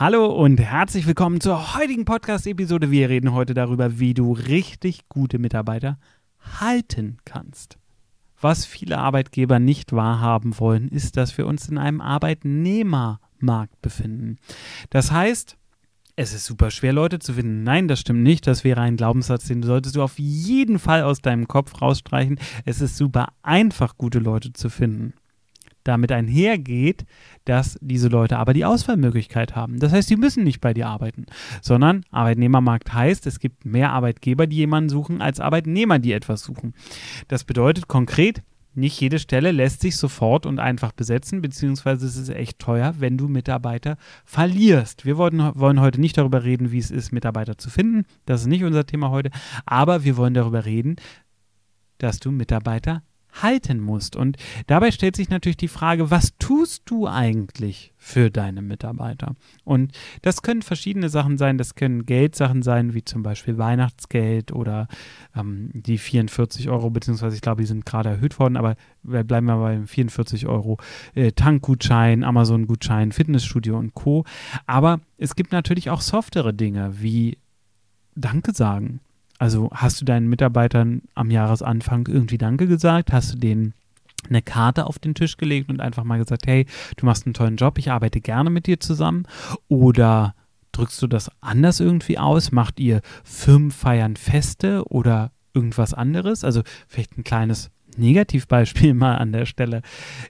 Hallo und herzlich willkommen zur heutigen Podcast-Episode. Wir reden heute darüber, wie du richtig gute Mitarbeiter halten kannst. Was viele Arbeitgeber nicht wahrhaben wollen, ist, dass wir uns in einem Arbeitnehmermarkt befinden. Das heißt, es ist super schwer, Leute zu finden. Nein, das stimmt nicht. Das wäre ein Glaubenssatz, den solltest du auf jeden Fall aus deinem Kopf rausstreichen. Es ist super einfach, gute Leute zu finden damit einhergeht, dass diese Leute aber die Auswahlmöglichkeit haben. Das heißt, sie müssen nicht bei dir arbeiten, sondern Arbeitnehmermarkt heißt, es gibt mehr Arbeitgeber, die jemanden suchen, als Arbeitnehmer, die etwas suchen. Das bedeutet konkret, nicht jede Stelle lässt sich sofort und einfach besetzen, beziehungsweise es ist echt teuer, wenn du Mitarbeiter verlierst. Wir wollen, wollen heute nicht darüber reden, wie es ist, Mitarbeiter zu finden. Das ist nicht unser Thema heute. Aber wir wollen darüber reden, dass du Mitarbeiter halten musst. Und dabei stellt sich natürlich die Frage, was tust du eigentlich für deine Mitarbeiter? Und das können verschiedene Sachen sein. Das können Geldsachen sein, wie zum Beispiel Weihnachtsgeld oder ähm, die 44 Euro, beziehungsweise ich glaube, die sind gerade erhöht worden, aber bleiben wir bei 44 Euro äh, Tankgutschein, Amazon-Gutschein, Fitnessstudio und Co. Aber es gibt natürlich auch softere Dinge wie Danke sagen also hast du deinen Mitarbeitern am Jahresanfang irgendwie Danke gesagt? Hast du denen eine Karte auf den Tisch gelegt und einfach mal gesagt, hey, du machst einen tollen Job, ich arbeite gerne mit dir zusammen? Oder drückst du das anders irgendwie aus? Macht ihr Firmenfeiern Feste oder irgendwas anderes? Also vielleicht ein kleines Negativbeispiel mal an der Stelle.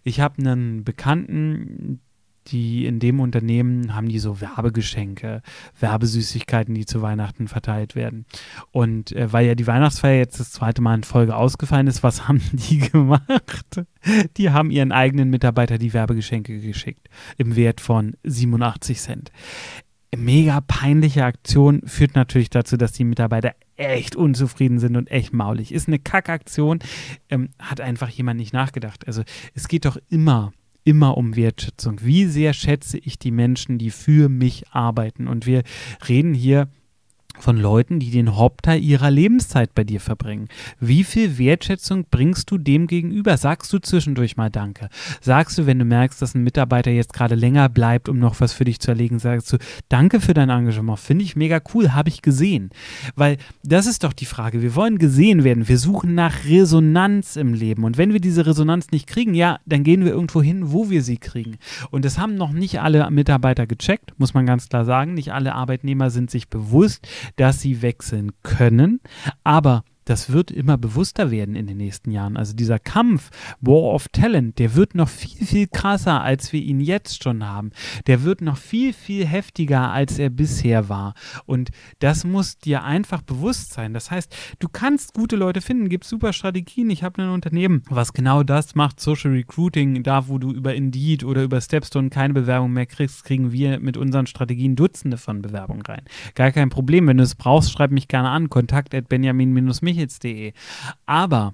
Ich habe einen Bekannten, die in dem Unternehmen haben die so Werbegeschenke, Werbesüßigkeiten, die zu Weihnachten verteilt werden. Und äh, weil ja die Weihnachtsfeier jetzt das zweite Mal in Folge ausgefallen ist, was haben die gemacht? Die haben ihren eigenen Mitarbeiter die Werbegeschenke geschickt im Wert von 87 Cent. Mega peinliche Aktion führt natürlich dazu, dass die Mitarbeiter echt unzufrieden sind und echt maulig. Ist eine Kackaktion, ähm, hat einfach jemand nicht nachgedacht. Also es geht doch immer immer um Wertschätzung. Wie sehr schätze ich die Menschen, die für mich arbeiten? Und wir reden hier von Leuten, die den Hauptteil ihrer Lebenszeit bei dir verbringen. Wie viel Wertschätzung bringst du dem gegenüber? Sagst du zwischendurch mal Danke? Sagst du, wenn du merkst, dass ein Mitarbeiter jetzt gerade länger bleibt, um noch was für dich zu erlegen, sagst du Danke für dein Engagement. Finde ich mega cool, habe ich gesehen. Weil das ist doch die Frage. Wir wollen gesehen werden. Wir suchen nach Resonanz im Leben. Und wenn wir diese Resonanz nicht kriegen, ja, dann gehen wir irgendwo hin, wo wir sie kriegen. Und das haben noch nicht alle Mitarbeiter gecheckt, muss man ganz klar sagen. Nicht alle Arbeitnehmer sind sich bewusst, dass sie wechseln können, aber das wird immer bewusster werden in den nächsten Jahren. Also dieser Kampf, War of Talent, der wird noch viel, viel krasser, als wir ihn jetzt schon haben. Der wird noch viel, viel heftiger, als er bisher war. Und das muss dir einfach bewusst sein. Das heißt, du kannst gute Leute finden, gibt super Strategien. Ich habe ein Unternehmen, was genau das macht, Social Recruiting, da wo du über Indeed oder über Stepstone keine Bewerbung mehr kriegst, kriegen wir mit unseren Strategien Dutzende von Bewerbungen rein. Gar kein Problem. Wenn du es brauchst, schreib mich gerne an. Kontakt at benjamin-mich michels.de. Aber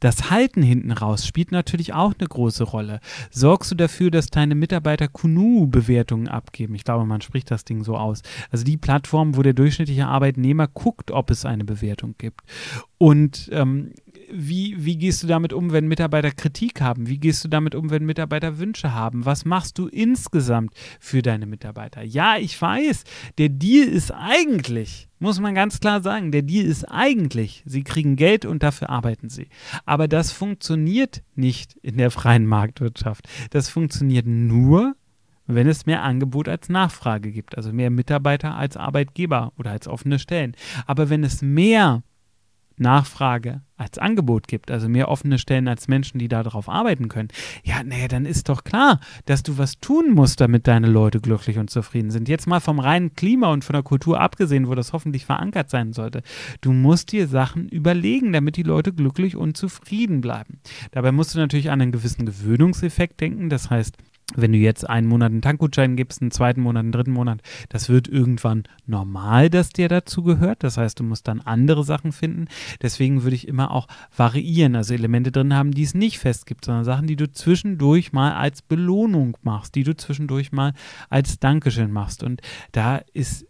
das Halten hinten raus spielt natürlich auch eine große Rolle. Sorgst du dafür, dass deine Mitarbeiter Kunu-Bewertungen abgeben? Ich glaube, man spricht das Ding so aus. Also die Plattform, wo der durchschnittliche Arbeitnehmer guckt, ob es eine Bewertung gibt. Und ähm, wie, wie gehst du damit um, wenn Mitarbeiter Kritik haben? Wie gehst du damit um, wenn Mitarbeiter Wünsche haben? Was machst du insgesamt für deine Mitarbeiter? Ja, ich weiß, der Deal ist eigentlich, muss man ganz klar sagen, der Deal ist eigentlich, sie kriegen Geld und dafür arbeiten sie. Aber das funktioniert nicht in der freien Marktwirtschaft. Das funktioniert nur, wenn es mehr Angebot als Nachfrage gibt, also mehr Mitarbeiter als Arbeitgeber oder als offene Stellen. Aber wenn es mehr Nachfrage als Angebot gibt, also mehr offene Stellen als Menschen, die darauf arbeiten können, ja, naja, dann ist doch klar, dass du was tun musst, damit deine Leute glücklich und zufrieden sind. Jetzt mal vom reinen Klima und von der Kultur abgesehen, wo das hoffentlich verankert sein sollte. Du musst dir Sachen überlegen, damit die Leute glücklich und zufrieden bleiben. Dabei musst du natürlich an einen gewissen Gewöhnungseffekt denken, das heißt, wenn du jetzt einen Monat einen Tankgutschein gibst, einen zweiten Monat, einen dritten Monat, das wird irgendwann normal, dass der dazu gehört. Das heißt, du musst dann andere Sachen finden. Deswegen würde ich immer auch variieren, also Elemente drin haben, die es nicht fest gibt, sondern Sachen, die du zwischendurch mal als Belohnung machst, die du zwischendurch mal als Dankeschön machst. Und da ist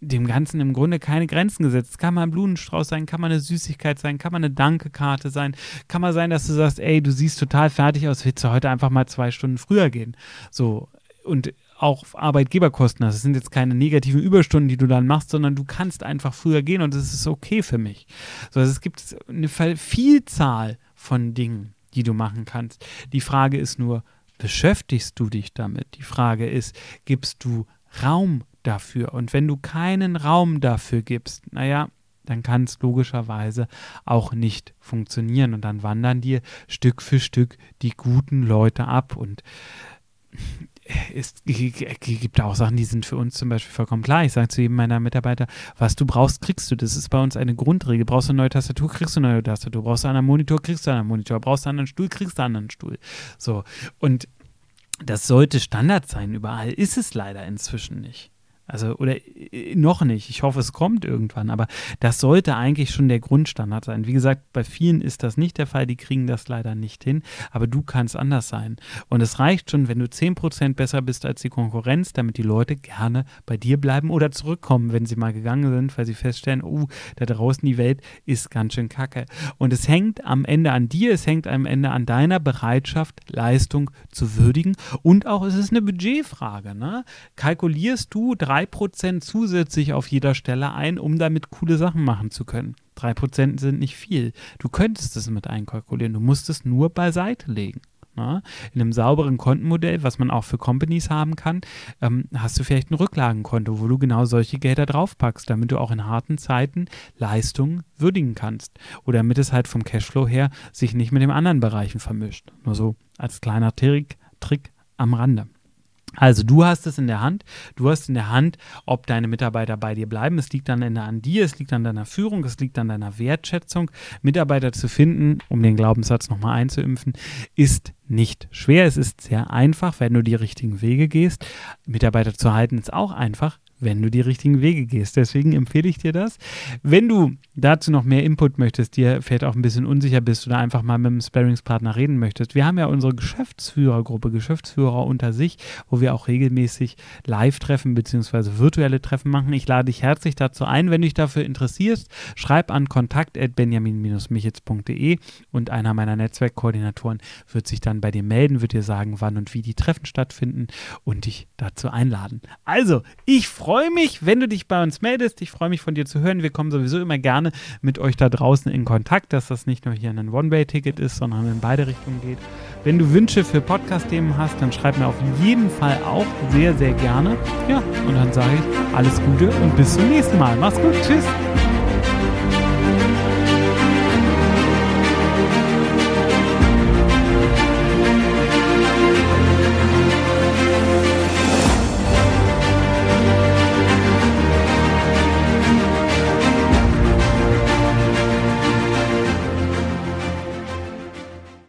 dem Ganzen im Grunde keine Grenzen gesetzt. Kann mal ein Blumenstrauß sein, kann mal eine Süßigkeit sein, kann mal eine Dankekarte sein, kann mal sein, dass du sagst, ey, du siehst total fertig aus, willst du heute einfach mal zwei Stunden früher gehen? So, und auch Arbeitgeberkosten. Das sind jetzt keine negativen Überstunden, die du dann machst, sondern du kannst einfach früher gehen und das ist okay für mich. So, also es gibt eine Vielzahl von Dingen, die du machen kannst. Die Frage ist nur, beschäftigst du dich damit? Die Frage ist, gibst du Raum dafür? Und wenn du keinen Raum dafür gibst, naja, dann kann es logischerweise auch nicht funktionieren. Und dann wandern dir Stück für Stück die guten Leute ab. Und es gibt auch Sachen, die sind für uns zum Beispiel vollkommen klar. Ich sage zu jedem meiner Mitarbeiter, was du brauchst, kriegst du. Das ist bei uns eine Grundregel. Brauchst du eine neue Tastatur, kriegst du eine neue Tastatur. Brauchst du einen Monitor, kriegst du einen Monitor. Brauchst du einen anderen Stuhl, kriegst du einen anderen Stuhl. So. Und das sollte Standard sein. Überall ist es leider inzwischen nicht. Also, oder äh, noch nicht. Ich hoffe, es kommt irgendwann. Aber das sollte eigentlich schon der Grundstandard sein. Wie gesagt, bei vielen ist das nicht der Fall. Die kriegen das leider nicht hin. Aber du kannst anders sein. Und es reicht schon, wenn du 10% besser bist als die Konkurrenz, damit die Leute gerne bei dir bleiben oder zurückkommen, wenn sie mal gegangen sind, weil sie feststellen, oh, da draußen die Welt ist ganz schön kacke. Und es hängt am Ende an dir, es hängt am Ende an deiner Bereitschaft, Leistung zu würdigen. Und auch es ist eine Budgetfrage. Ne? Kalkulierst du drei 3% zusätzlich auf jeder Stelle ein, um damit coole Sachen machen zu können. 3% sind nicht viel. Du könntest es mit einkalkulieren, du musst es nur beiseite legen. Na? In einem sauberen Kontenmodell, was man auch für Companies haben kann, ähm, hast du vielleicht ein Rücklagenkonto, wo du genau solche Gelder draufpackst, damit du auch in harten Zeiten Leistungen würdigen kannst. Oder damit es halt vom Cashflow her sich nicht mit den anderen Bereichen vermischt. Nur so als kleiner Trick, Trick am Rande. Also du hast es in der Hand, du hast in der Hand, ob deine Mitarbeiter bei dir bleiben. Es liegt dann an dir, es liegt an deiner Führung, es liegt an deiner Wertschätzung. Mitarbeiter zu finden, um den Glaubenssatz nochmal einzuimpfen, ist nicht schwer. Es ist sehr einfach, wenn du die richtigen Wege gehst. Mitarbeiter zu halten ist auch einfach, wenn du die richtigen Wege gehst. Deswegen empfehle ich dir das. Wenn du dazu noch mehr Input möchtest, dir vielleicht auch ein bisschen unsicher bist oder einfach mal mit einem Sparringspartner reden möchtest, wir haben ja unsere Geschäftsführergruppe, Geschäftsführer unter sich, wo wir auch regelmäßig Live-Treffen bzw. virtuelle Treffen machen. Ich lade dich herzlich dazu ein. Wenn du dich dafür interessierst, schreib an kontakt.benjamin-michitz.de und einer meiner Netzwerkkoordinatoren wird sich dann bei dir melden, wird dir sagen, wann und wie die Treffen stattfinden und dich dazu einladen. Also, ich freue mich, wenn du dich bei uns meldest. Ich freue mich von dir zu hören. Wir kommen sowieso immer gerne mit euch da draußen in Kontakt, dass das nicht nur hier ein One-Way-Ticket ist, sondern in beide Richtungen geht. Wenn du Wünsche für Podcast-Themen hast, dann schreib mir auf jeden Fall auch sehr, sehr gerne. Ja, und dann sage ich alles Gute und bis zum nächsten Mal. Mach's gut. Tschüss.